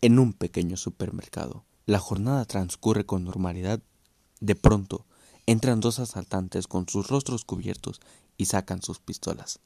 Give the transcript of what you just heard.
en un pequeño supermercado. La jornada transcurre con normalidad. De pronto, entran dos asaltantes con sus rostros cubiertos y sacan sus pistolas.